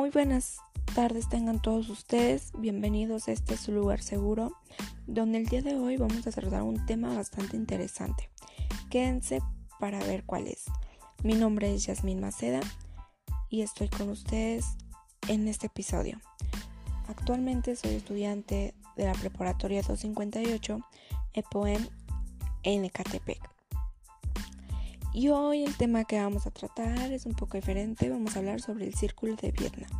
Muy buenas tardes tengan todos ustedes, bienvenidos a este su lugar seguro, donde el día de hoy vamos a tratar un tema bastante interesante. Quédense para ver cuál es. Mi nombre es Yasmín Maceda y estoy con ustedes en este episodio. Actualmente soy estudiante de la preparatoria 258 EPOEM en Ecatepec. Y hoy el tema que vamos a tratar es un poco diferente, vamos a hablar sobre el Círculo de Vietnam.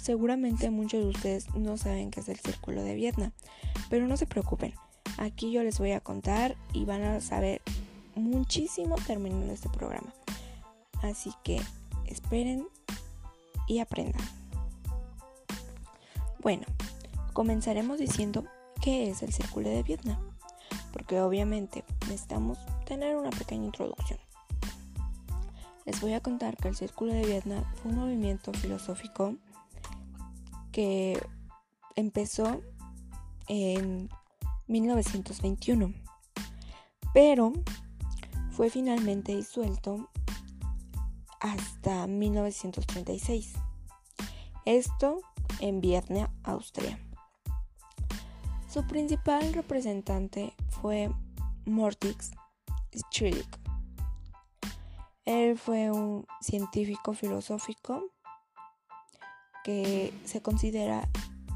Seguramente muchos de ustedes no saben qué es el Círculo de Vietnam, pero no se preocupen, aquí yo les voy a contar y van a saber muchísimo terminando este programa. Así que esperen y aprendan. Bueno, comenzaremos diciendo qué es el Círculo de Vietnam, porque obviamente necesitamos tener una pequeña introducción. Les voy a contar que el Círculo de Vietnam fue un movimiento filosófico que empezó en 1921, pero fue finalmente disuelto hasta 1936. Esto en Vietnam, Austria. Su principal representante fue Mortix Strick. Él fue un científico filosófico que se considera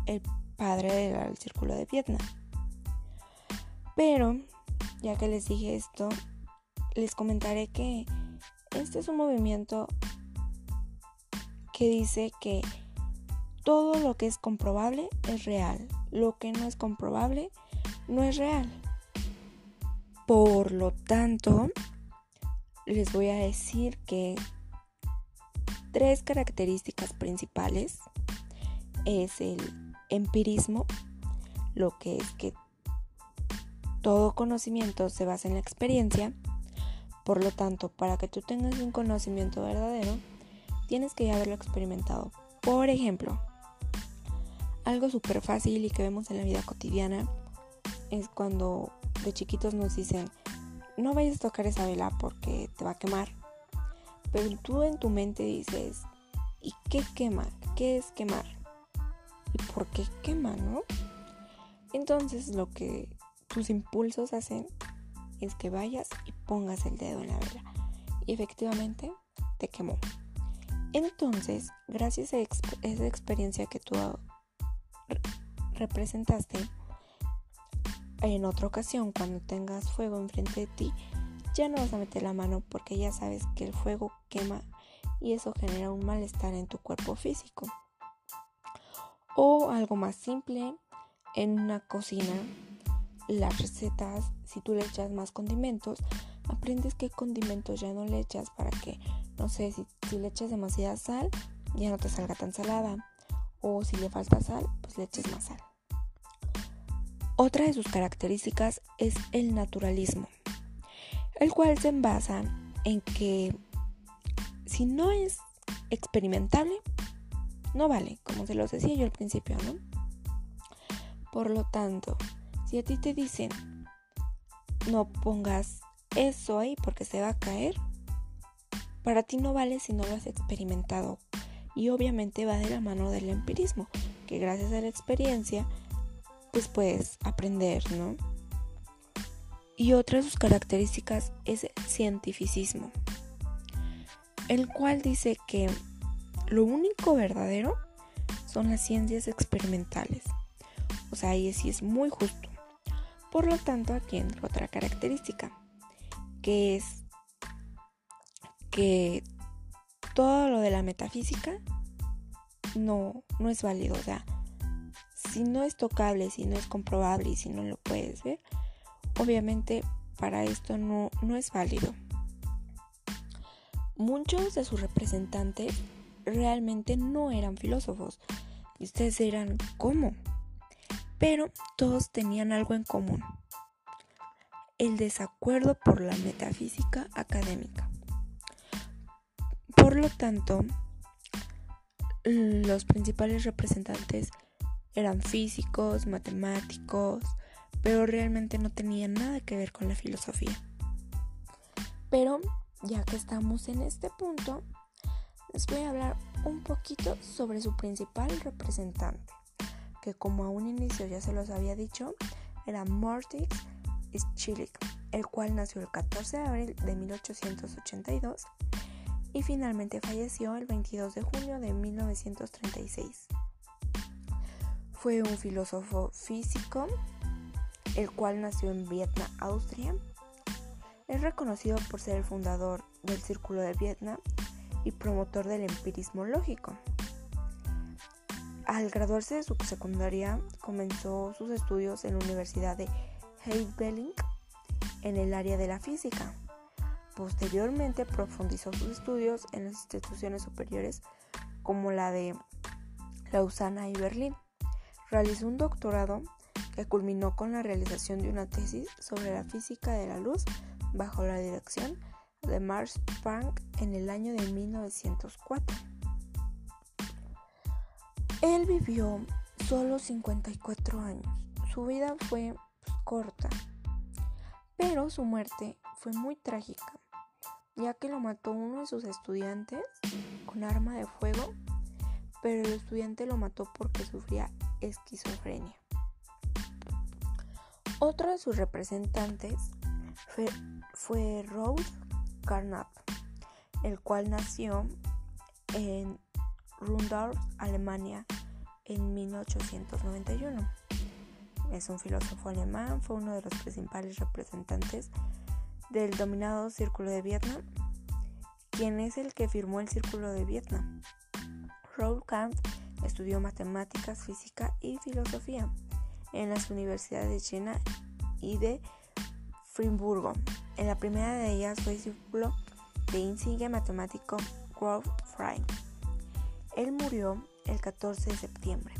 el padre del Círculo de Vietnam. Pero, ya que les dije esto, les comentaré que este es un movimiento que dice que todo lo que es comprobable es real, lo que no es comprobable no es real. Por lo tanto, les voy a decir que tres características principales es el empirismo, lo que es que todo conocimiento se basa en la experiencia. Por lo tanto, para que tú tengas un conocimiento verdadero, tienes que ya haberlo experimentado. Por ejemplo, algo súper fácil y que vemos en la vida cotidiana es cuando de chiquitos nos dicen, no vayas a tocar esa vela porque te va a quemar. Pero tú en tu mente dices, ¿y qué quema? ¿Qué es quemar? ¿Y por qué quema, no? Entonces lo que tus impulsos hacen es que vayas y pongas el dedo en la vela. Y efectivamente te quemó. Entonces, gracias a esa experiencia que tú representaste, en otra ocasión, cuando tengas fuego enfrente de ti, ya no vas a meter la mano porque ya sabes que el fuego quema y eso genera un malestar en tu cuerpo físico. O algo más simple, en una cocina, las recetas, si tú le echas más condimentos, aprendes qué condimentos ya no le echas para que, no sé, si, le echas demasiada sal, ya no te salga tan salada. O si le falta sal, pues le eches más sal. Otra de sus características es el naturalismo, el cual se basa en que si no es experimentable, no vale, como se los decía yo al principio, ¿no? Por lo tanto, si a ti te dicen no pongas eso ahí porque se va a caer, para ti no vale si no lo has experimentado. Y obviamente va de la mano del empirismo, que gracias a la experiencia pues puedes aprender, ¿no? Y otra de sus características es el cientificismo, el cual dice que lo único verdadero son las ciencias experimentales. O sea, ahí sí es muy justo. Por lo tanto, aquí entra otra característica, que es que todo lo de la metafísica no, no es válido. O sea, si no es tocable, si no es comprobable y si no lo puedes ver, obviamente para esto no, no es válido. Muchos de sus representantes realmente no eran filósofos. Y ustedes dirán, ¿cómo? Pero todos tenían algo en común. El desacuerdo por la metafísica académica. Por lo tanto, los principales representantes eran físicos, matemáticos, pero realmente no tenían nada que ver con la filosofía. Pero ya que estamos en este punto, les voy a hablar un poquito sobre su principal representante, que como a un inicio ya se los había dicho, era Mortix Schilik, el cual nació el 14 de abril de 1882 y finalmente falleció el 22 de junio de 1936. Fue un filósofo físico, el cual nació en Vietnam, Austria. Es reconocido por ser el fundador del Círculo de Vietnam y promotor del empirismo lógico. Al graduarse de su secundaria, comenzó sus estudios en la Universidad de Heidelberg en el área de la física. Posteriormente profundizó sus estudios en las instituciones superiores como la de Lausana y Berlín. Realizó un doctorado que culminó con la realización de una tesis sobre la física de la luz bajo la dirección de Max Planck en el año de 1904. Él vivió solo 54 años. Su vida fue corta, pero su muerte fue muy trágica, ya que lo mató uno de sus estudiantes con arma de fuego, pero el estudiante lo mató porque sufría esquizofrenia. Otro de sus representantes fue, fue Rose Carnap, el cual nació en Rundorf, Alemania, en 1891. Es un filósofo alemán, fue uno de los principales representantes del dominado Círculo de Vietnam, quien es el que firmó el Círculo de Vietnam. Raoul Kant estudió matemáticas, física y filosofía en las universidades de China y de Frimburgo. En la primera de ellas fue discípulo de insigne matemático Grove Fry. Él murió el 14 de septiembre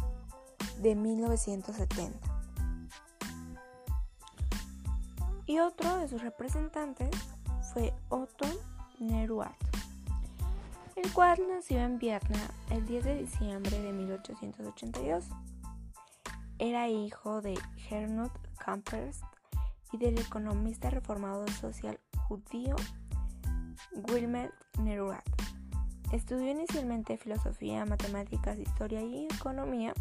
de 1970. Y otro de sus representantes fue Otto Neruat, el cual nació en Vietnam el 10 de diciembre de 1882. Era hijo de Gernot Kampers y del economista reformador social judío Wilmer Neruat. Estudió inicialmente filosofía, matemáticas, historia y economía,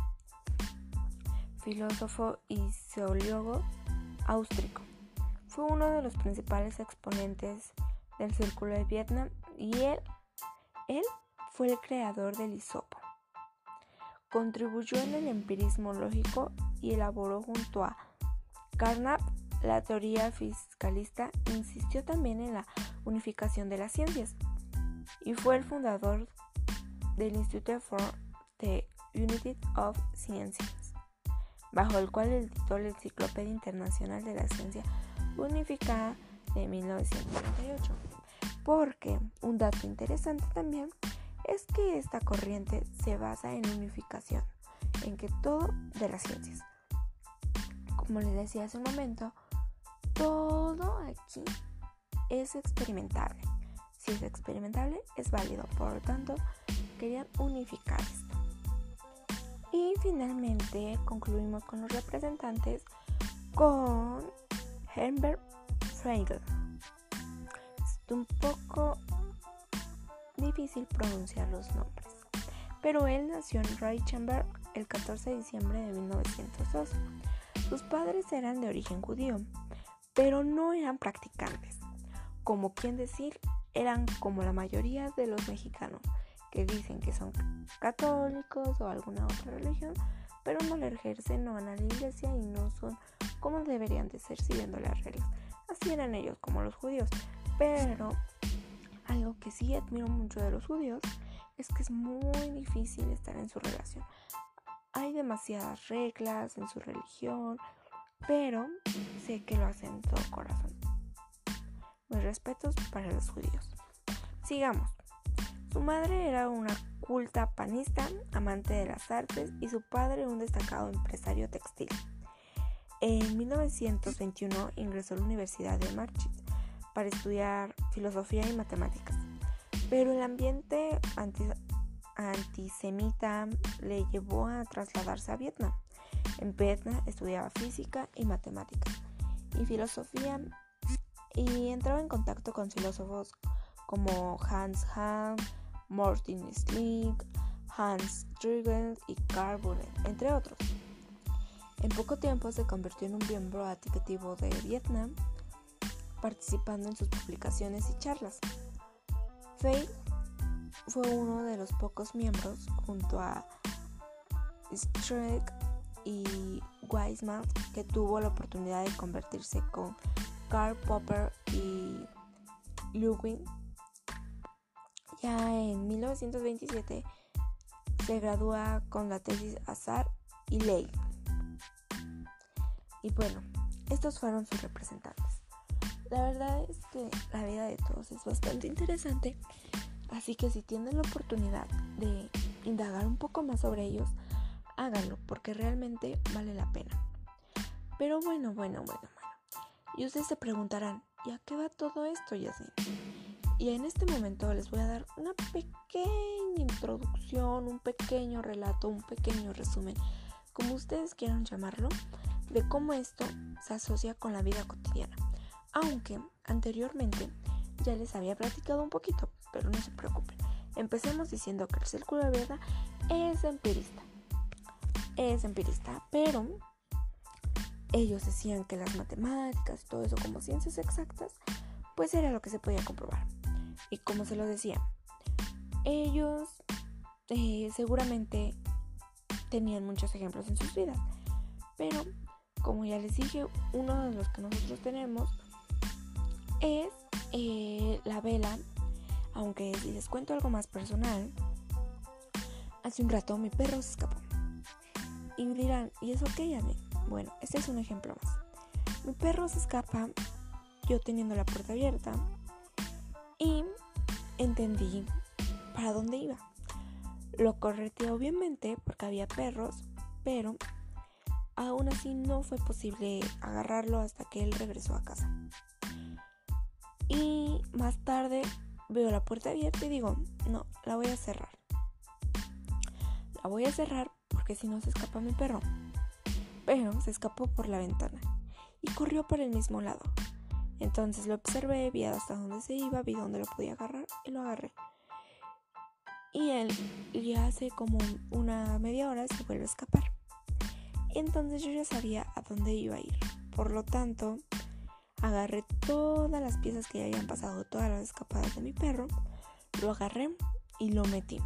filósofo y zoólogo austríaco. Fue uno de los principales exponentes del Círculo de Vietnam y él, él fue el creador del hisopo. Contribuyó en el empirismo lógico y elaboró junto a Carnap la teoría fiscalista. Insistió también en la unificación de las ciencias y fue el fundador del Institute for the Unity of Sciences, bajo el cual editó la Enciclopedia Internacional de la Ciencia Unificada de 1998. Porque un dato interesante también es que esta corriente se basa en unificación, en que todo de las ciencias. Como les decía hace un momento, todo aquí es experimentable. Si es experimentable, es válido. Por lo tanto, querían unificar esto. Y finalmente concluimos con los representantes con Herbert Frege. Un poco difícil pronunciar los nombres, pero él nació en Reichenberg el 14 de diciembre de 1902. Sus padres eran de origen judío, pero no eran practicantes. Como quien decir, eran como la mayoría de los mexicanos, que dicen que son católicos o alguna otra religión, pero no la ejercen, no van a la iglesia y no son como deberían de ser siguiendo las reglas. Así eran ellos como los judíos. Pero algo que sí admiro mucho de los judíos es que es muy difícil estar en su relación. Hay demasiadas reglas en su religión, pero sé que lo hacen de todo corazón. Mis respetos para los judíos. Sigamos. Su madre era una culta panista, amante de las artes, y su padre un destacado empresario textil. En 1921 ingresó a la Universidad de Marchit para estudiar filosofía y matemáticas, pero el ambiente antisemita le llevó a trasladarse a Vietnam. En Vietnam estudiaba física y matemáticas y filosofía y entraba en contacto con filósofos como Hans Hahn, Martin Sling, Hans Strigel y Carl entre otros. En poco tiempo se convirtió en un miembro activo de Vietnam, participando en sus publicaciones y charlas. Fay fue uno de los pocos miembros, junto a Streck y Weisman, que tuvo la oportunidad de convertirse con Karl Popper y Lewin. Ya en 1927 se gradúa con la tesis Azar y Ley. Y bueno, estos fueron sus representantes. La verdad es que la vida de todos es bastante interesante, así que si tienen la oportunidad de indagar un poco más sobre ellos, háganlo porque realmente vale la pena. Pero bueno, bueno, bueno, bueno. Y ustedes se preguntarán, ¿y a qué va todo esto, Yasmin? Y en este momento les voy a dar una pequeña introducción, un pequeño relato, un pequeño resumen, como ustedes quieran llamarlo, de cómo esto se asocia con la vida cotidiana. Aunque anteriormente ya les había platicado un poquito, pero no se preocupen. Empecemos diciendo que el círculo de vida es empirista. Es empirista, pero ellos decían que las matemáticas y todo eso como ciencias exactas, pues era lo que se podía comprobar. Y como se lo decía, ellos eh, seguramente tenían muchos ejemplos en sus vidas, pero como ya les dije, uno de los que nosotros tenemos es eh, la vela, aunque si les cuento algo más personal, hace un rato mi perro se escapó. Y dirán, ¿y eso qué, Yami? Bueno, este es un ejemplo más. Mi perro se escapa, yo teniendo la puerta abierta, y entendí para dónde iba. Lo correteé obviamente porque había perros, pero Aún así no fue posible agarrarlo hasta que él regresó a casa. Y más tarde veo la puerta abierta y digo, no, la voy a cerrar. La voy a cerrar porque si no se escapa mi perro. Pero se escapó por la ventana y corrió por el mismo lado. Entonces lo observé, vi hasta dónde se iba, vi dónde lo podía agarrar y lo agarré. Y él ya hace como una media hora se vuelve a escapar. Entonces yo ya sabía a dónde iba a ir. Por lo tanto, agarré todas las piezas que ya habían pasado, todas las escapadas de mi perro, lo agarré y lo metí.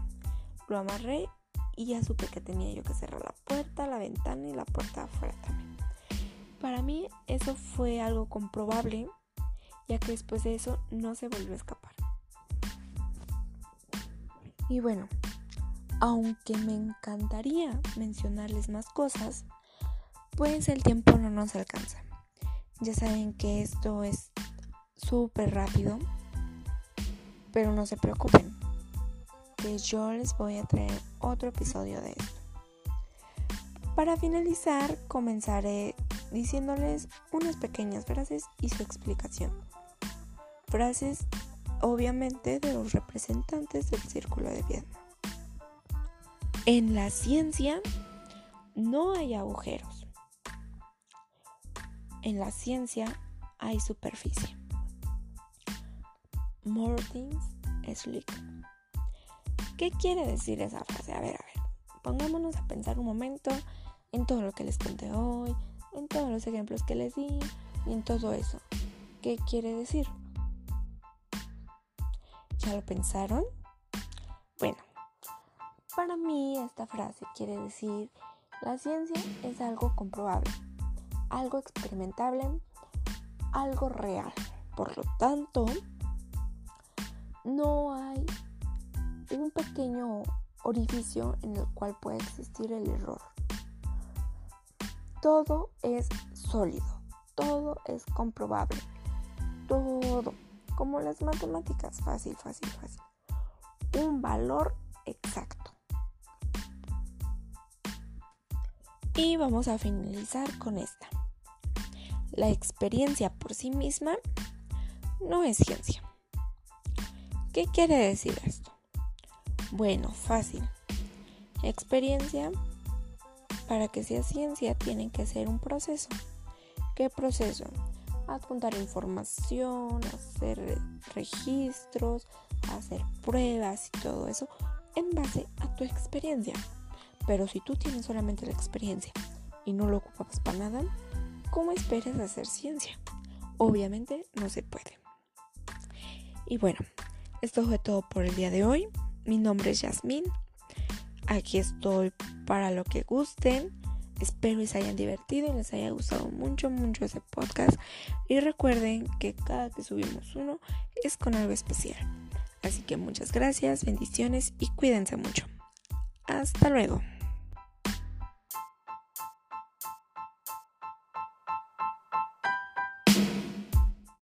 Lo amarré y ya supe que tenía yo que cerrar la puerta, la ventana y la puerta afuera también. Para mí eso fue algo comprobable, ya que después de eso no se volvió a escapar. Y bueno, aunque me encantaría mencionarles más cosas, pues el tiempo no nos alcanza. Ya saben que esto es súper rápido, pero no se preocupen, que yo les voy a traer otro episodio de esto. Para finalizar, comenzaré diciéndoles unas pequeñas frases y su explicación. Frases obviamente de los representantes del círculo de Vietnam. En la ciencia no hay agujeros. En la ciencia hay superficie. Mortins Slick. ¿Qué quiere decir esa frase? A ver, a ver. Pongámonos a pensar un momento en todo lo que les conté hoy, en todos los ejemplos que les di y en todo eso. ¿Qué quiere decir? ¿Ya lo pensaron? Bueno, para mí esta frase quiere decir, la ciencia es algo comprobable, algo experimentable, algo real. Por lo tanto, no hay un pequeño orificio en el cual puede existir el error. Todo es sólido, todo es comprobable, todo, como las matemáticas, fácil, fácil, fácil. Un valor exacto. Y vamos a finalizar con esta. La experiencia por sí misma no es ciencia. ¿Qué quiere decir esto? Bueno, fácil. Experiencia, para que sea ciencia, tiene que ser un proceso. ¿Qué proceso? adjuntar información, hacer registros, hacer pruebas y todo eso en base a tu experiencia. Pero si tú tienes solamente la experiencia y no lo ocupas para nada, ¿cómo esperas hacer ciencia? Obviamente no se puede. Y bueno, esto fue todo por el día de hoy. Mi nombre es Yasmín. Aquí estoy para lo que gusten. Espero les hayan divertido y les haya gustado mucho, mucho ese podcast. Y recuerden que cada que subimos uno es con algo especial. Así que muchas gracias, bendiciones y cuídense mucho. Hasta luego.